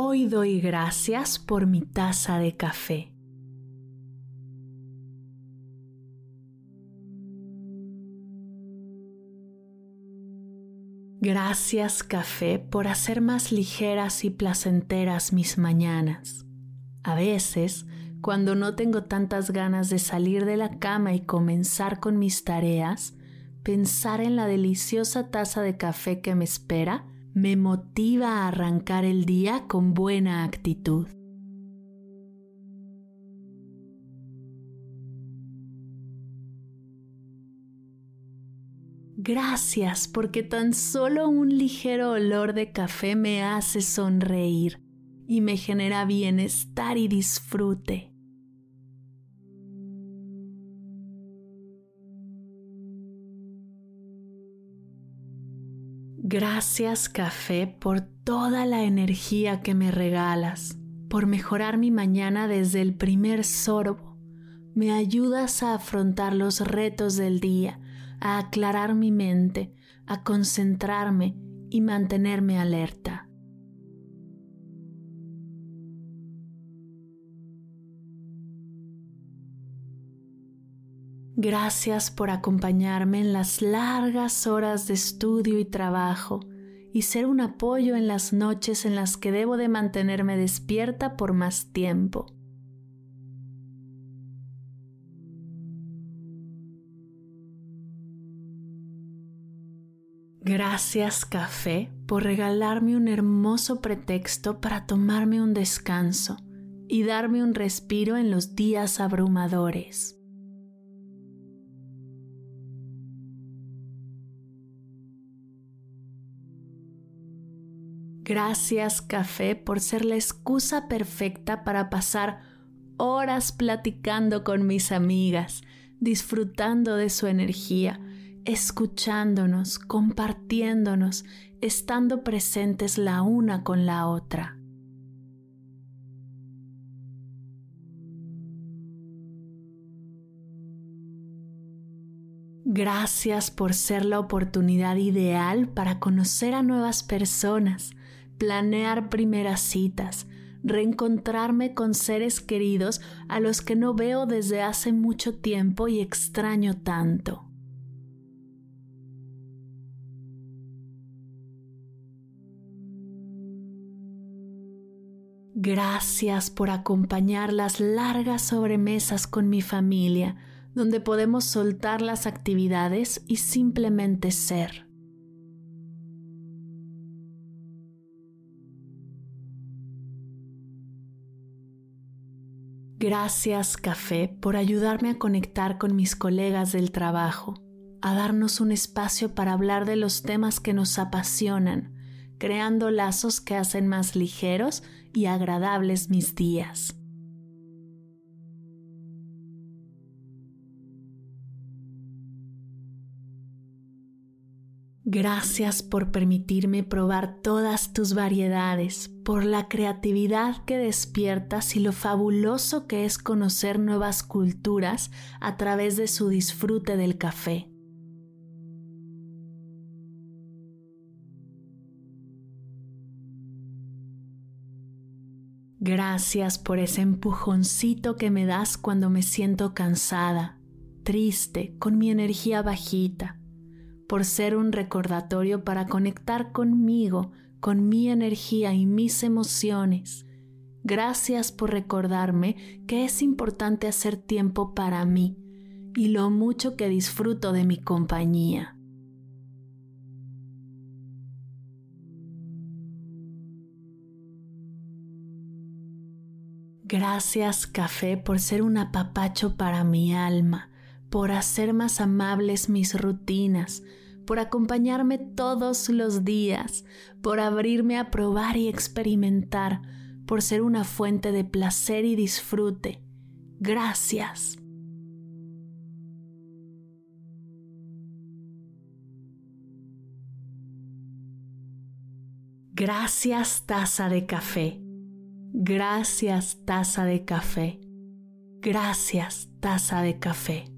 Hoy doy gracias por mi taza de café. Gracias café por hacer más ligeras y placenteras mis mañanas. A veces, cuando no tengo tantas ganas de salir de la cama y comenzar con mis tareas, pensar en la deliciosa taza de café que me espera me motiva a arrancar el día con buena actitud. Gracias porque tan solo un ligero olor de café me hace sonreír y me genera bienestar y disfrute. Gracias café por toda la energía que me regalas, por mejorar mi mañana desde el primer sorbo. Me ayudas a afrontar los retos del día, a aclarar mi mente, a concentrarme y mantenerme alerta. Gracias por acompañarme en las largas horas de estudio y trabajo y ser un apoyo en las noches en las que debo de mantenerme despierta por más tiempo. Gracias café por regalarme un hermoso pretexto para tomarme un descanso y darme un respiro en los días abrumadores. Gracias café por ser la excusa perfecta para pasar horas platicando con mis amigas, disfrutando de su energía, escuchándonos, compartiéndonos, estando presentes la una con la otra. Gracias por ser la oportunidad ideal para conocer a nuevas personas, planear primeras citas, reencontrarme con seres queridos a los que no veo desde hace mucho tiempo y extraño tanto. Gracias por acompañar las largas sobremesas con mi familia, donde podemos soltar las actividades y simplemente ser. Gracias Café por ayudarme a conectar con mis colegas del trabajo, a darnos un espacio para hablar de los temas que nos apasionan, creando lazos que hacen más ligeros y agradables mis días. Gracias por permitirme probar todas tus variedades, por la creatividad que despiertas y lo fabuloso que es conocer nuevas culturas a través de su disfrute del café. Gracias por ese empujoncito que me das cuando me siento cansada, triste, con mi energía bajita por ser un recordatorio para conectar conmigo, con mi energía y mis emociones. Gracias por recordarme que es importante hacer tiempo para mí y lo mucho que disfruto de mi compañía. Gracias café por ser un apapacho para mi alma, por hacer más amables mis rutinas, por acompañarme todos los días, por abrirme a probar y experimentar, por ser una fuente de placer y disfrute. Gracias. Gracias taza de café. Gracias taza de café. Gracias taza de café.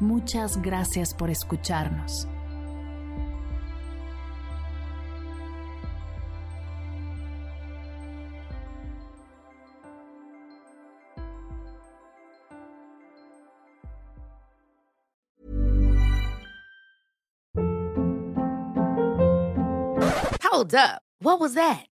Muchas gracias por escucharnos. Hold up. What was that?